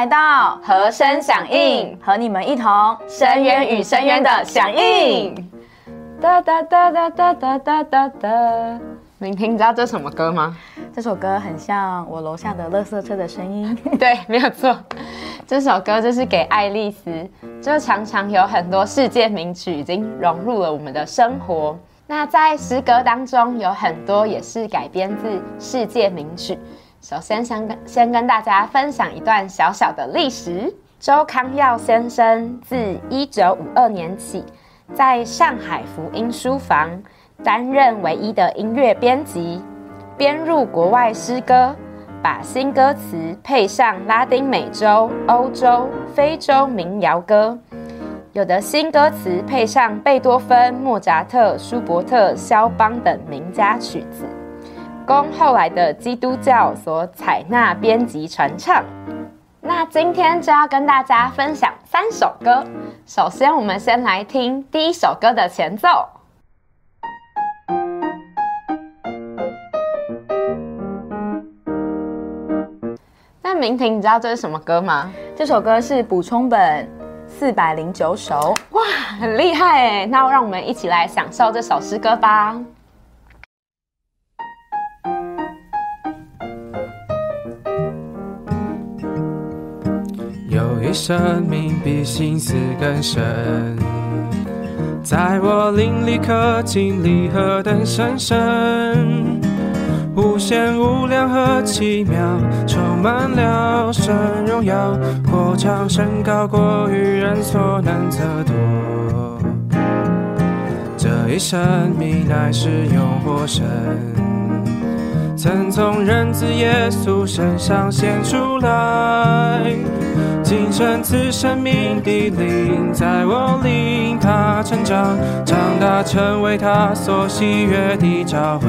来到和声响应，和你们一同深渊与深渊的响应。哒哒哒哒哒哒哒哒哒。明婷，你知道这是什么歌吗？这首歌很像我楼下的垃圾车的声音。对，没有错。这首歌就是给爱丽丝，就常常有很多世界名曲已经融入了我们的生活。那在诗歌当中有很多也是改编自世界名曲。首先，先跟先跟大家分享一段小小的历史。周康耀先生自一九五二年起，在上海福音书房担任唯一的音乐编辑，编入国外诗歌，把新歌词配上拉丁美洲、欧洲、非洲民谣歌，有的新歌词配上贝多芬、莫扎特、舒伯特、肖邦等名家曲子。供后来的基督教所采纳、编辑、传唱。那今天就要跟大家分享三首歌。首先，我们先来听第一首歌的前奏。那明婷，你知道这是什么歌吗？这首歌是补充本四百零九首。哇，很厉害哎！那让我们一起来享受这首诗歌吧。生命比心思更深，在我灵里可经历何等深深，无限无量和奇妙，充满了神荣耀，或长身高过于人所能测度。这一生命乃是永活神，曾从人子耶稣身上显出来。今生赐生命的灵，在我灵，他成长，长大成为他所喜悦的教会。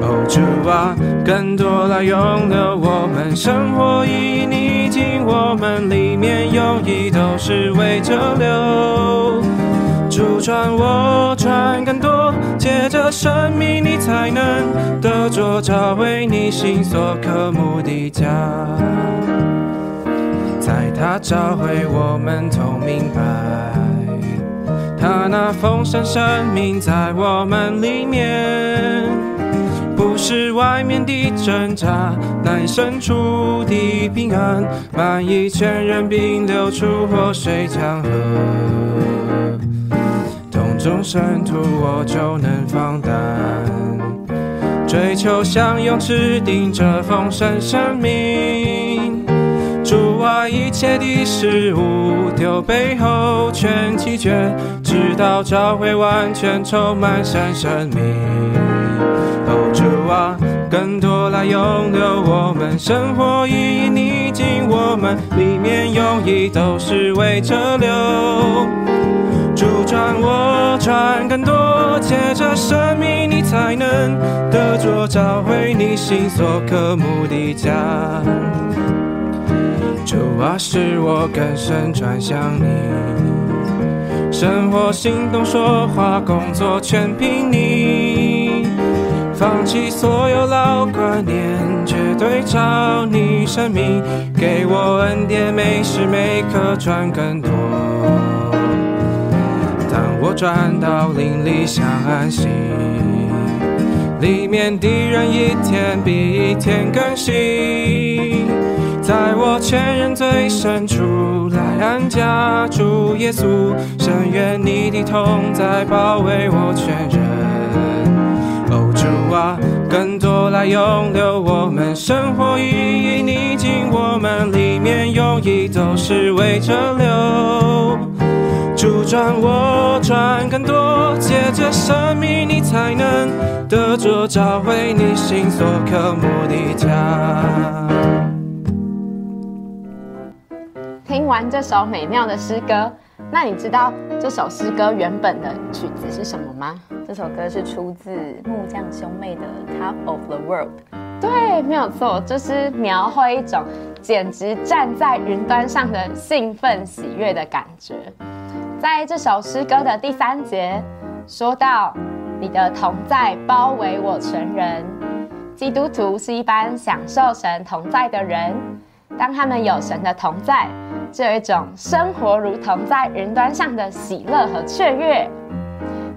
哦，主啊，更多来拥有我们生活意义，你进我们里面，用意都是为着流。主传我传更多，借着生命，你才能得着找回你心所渴慕的家。在他召回我们，同明白，他那丰盛生命在我们里面，不是外面的挣扎，乃深处的平安，满溢全人并流出活水江河，洞中深土我就能放胆，追求像泳池顶着丰盛生命。主啊，一切的事物丢背后全弃绝，直到找回完全充满神生命。哦，主啊，更多来拥有我们生活意义，你进我们里面，用意都是为着流。主转我转更多，借着生命，你才能得着找回你心所渴慕的家。主啊，使我更深转向你，生活、行动、说话、工作全凭你，放弃所有老观念，绝对照你生命，给我恩典，每时每刻转更多。当我转到灵里想安息，里面的人一天比一天更新。在我全人最深处来安家，主耶稣，深愿你的同在包围我全人。哦，主啊，更多来拥有我们生活意义，你进我们里面，用意都是为着流。主转我转更多，借着生命，你才能得着找回你心所渴慕的家。听完这首美妙的诗歌，那你知道这首诗歌原本的曲子是什么吗？这首歌是出自木匠兄妹的《Top of the World》。对，没有错，就是描绘一种简直站在云端上的兴奋喜悦的感觉。在这首诗歌的第三节，说到你的同在包围我全人，基督徒是一般享受神同在的人。当他们有神的同在，就有一种生活如同在云端上的喜乐和雀跃。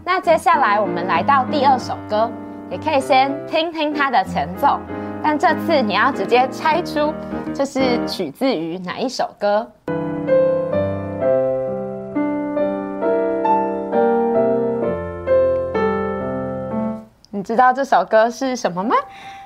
那接下来我们来到第二首歌，也可以先听听它的前奏，但这次你要直接猜出这是取自于哪一首歌。你知道这首歌是什么吗？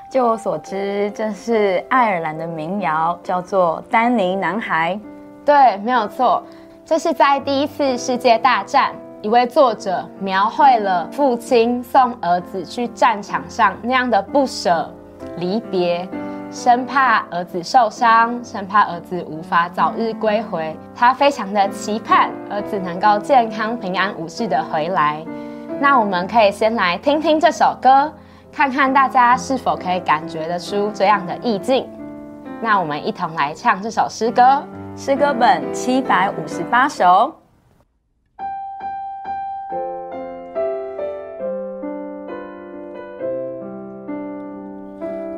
就我所知，这是爱尔兰的民谣，叫做《丹尼男孩》。对，没有错，这是在第一次世界大战，一位作者描绘了父亲送儿子去战场上那样的不舍、离别，生怕儿子受伤，生怕儿子无法早日归回，他非常的期盼儿子能够健康平安无事的回来。那我们可以先来听听这首歌，看看大家是否可以感觉得出这样的意境。那我们一同来唱这首诗歌，诗歌本七百五十八首。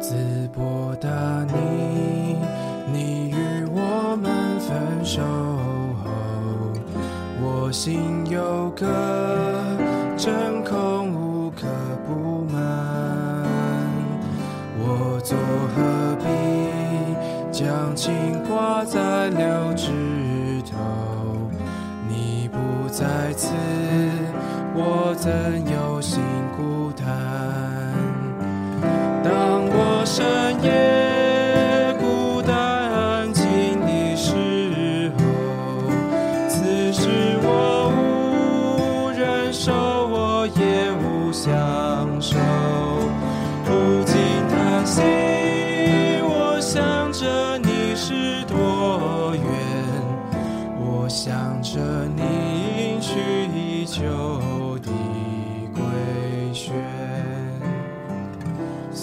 淄博的你，你与我们分手后，我心有个我怎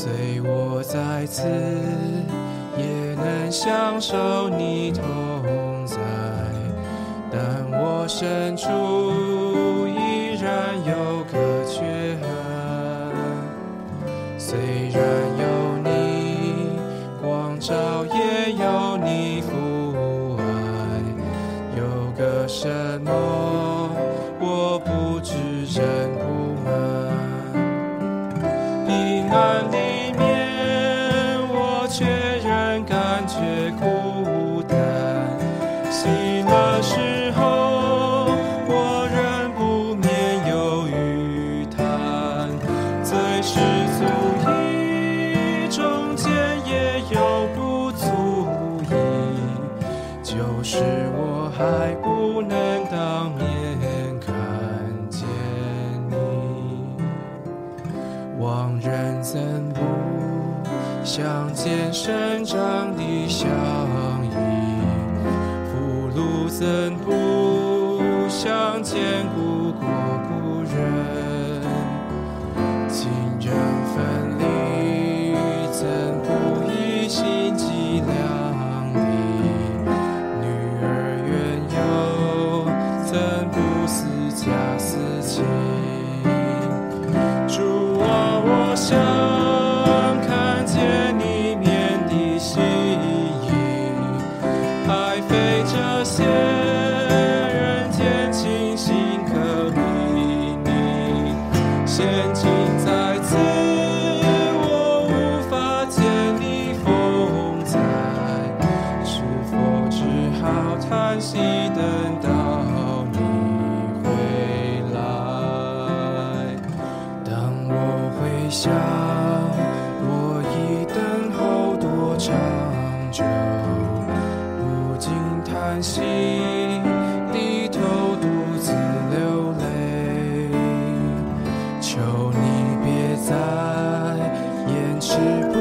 虽我在此，也能享受你同在，但我身处不能当面看见你。往人怎不相见生长的相依？福禄怎不延迟不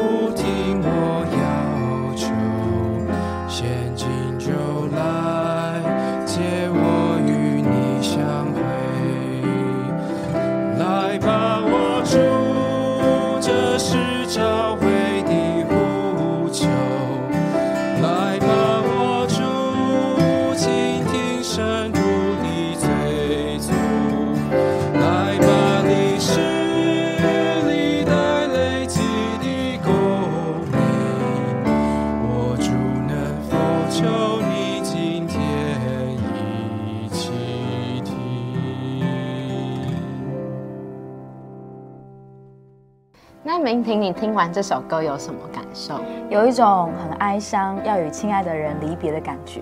听完这首歌有什么感受？有一种很哀伤，要与亲爱的人离别的感觉。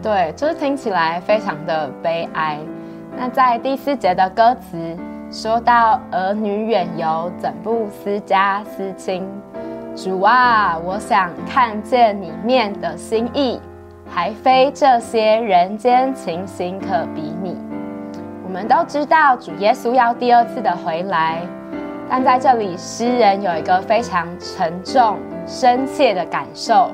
对，就是听起来非常的悲哀。那在第四节的歌词说到儿女远游，怎不思家思亲？主啊，我想看见你面的心意，还非这些人间情形可比拟。我们都知道主耶稣要第二次的回来，但在这里诗人有一个非常沉重、深切的感受。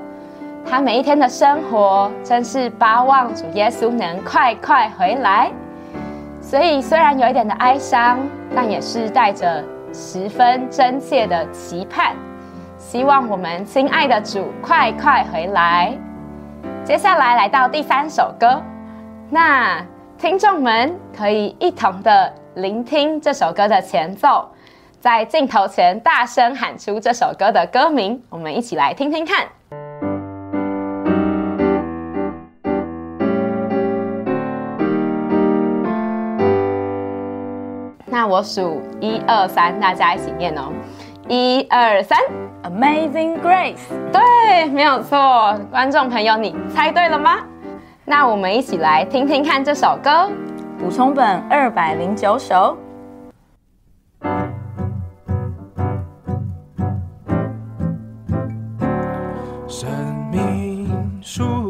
他每一天的生活，真是巴望主耶稣能快快回来。所以虽然有一点的哀伤，但也是带着十分真切的期盼，希望我们亲爱的主快快回来。接下来来到第三首歌，那听众们可以一同的聆听这首歌的前奏，在镜头前大声喊出这首歌的歌名，我们一起来听听看。那我数一二三，大家一起念哦。一二三，Amazing Grace，对，没有错。观众朋友，你猜对了吗？那我们一起来听听看这首歌。补充本二百零九首。命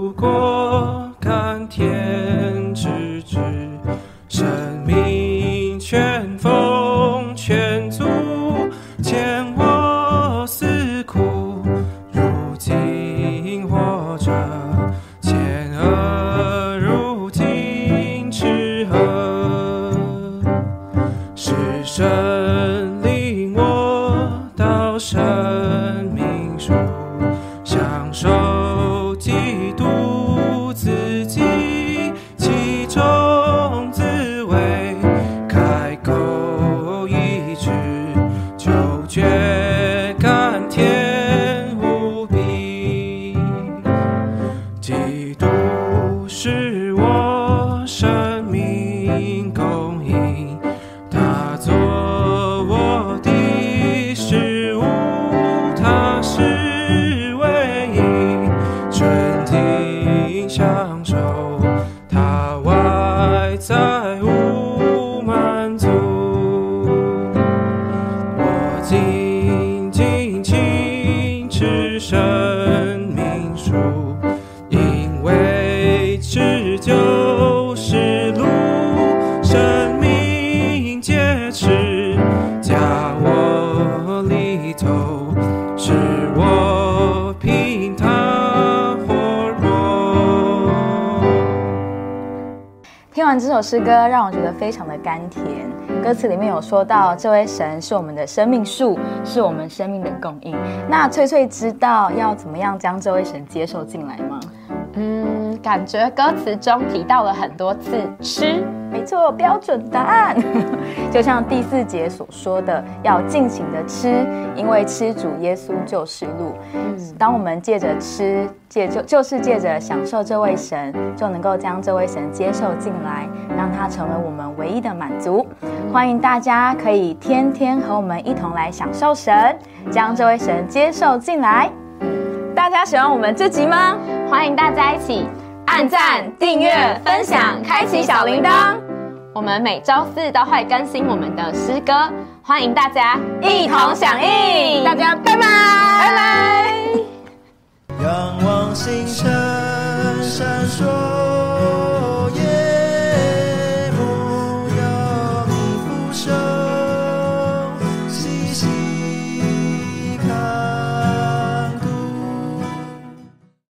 皆吃，加我里头，是我凭他活。听完这首诗歌，让我觉得非常的甘甜。歌词里面有说到，这位神是我们的生命树，是我们生命的供应。那翠翠知道要怎么样将这位神接受进来吗？嗯，感觉歌词中提到了很多次吃，没错，标准答案。就像第四节所说的，要尽情的吃，因为吃主耶稣就是路。嗯当我们借着吃，借就就是借着享受这位神，就能够将这位神接受进来，让他成为我们唯一的满足。欢迎大家可以天天和我们一同来享受神，将这位神接受进来。大家喜欢我们这集吗？欢迎大家一起按赞、订阅、分享、开启小铃铛，我们每周四都会更新我们的诗歌，欢迎大家一同响应。大家拜拜，拜拜。仰望星辰，